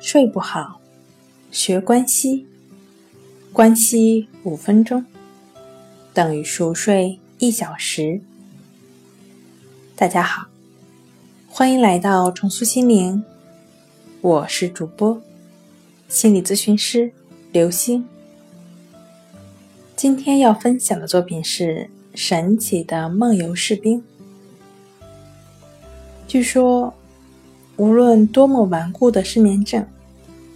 睡不好，学关西，关西五分钟等于熟睡一小时。大家好，欢迎来到重塑心灵，我是主播心理咨询师刘星。今天要分享的作品是《神奇的梦游士兵》。据说。无论多么顽固的失眠症，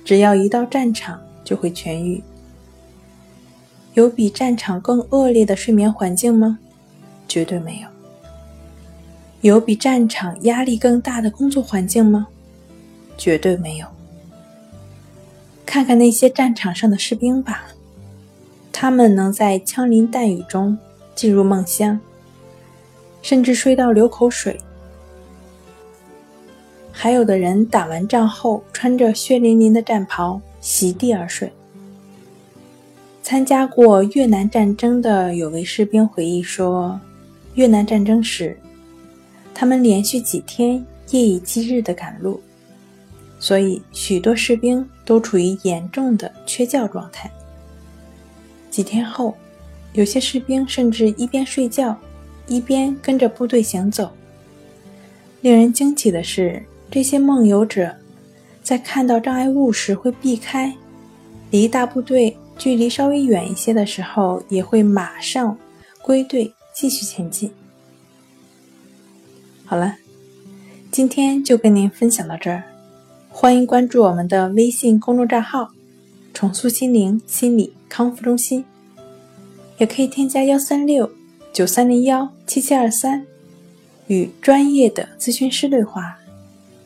只要一到战场就会痊愈。有比战场更恶劣的睡眠环境吗？绝对没有。有比战场压力更大的工作环境吗？绝对没有。看看那些战场上的士兵吧，他们能在枪林弹雨中进入梦乡，甚至睡到流口水。还有的人打完仗后，穿着血淋淋的战袍席地而睡。参加过越南战争的有位士兵回忆说，越南战争时，他们连续几天夜以继日的赶路，所以许多士兵都处于严重的缺觉状态。几天后，有些士兵甚至一边睡觉，一边跟着部队行走。令人惊奇的是。这些梦游者在看到障碍物时会避开，离大部队距离稍微远一些的时候，也会马上归队继续前进。好了，今天就跟您分享到这儿，欢迎关注我们的微信公众账号“重塑心灵心理康复中心”，也可以添加幺三六九三零幺七七二三，与专业的咨询师对话。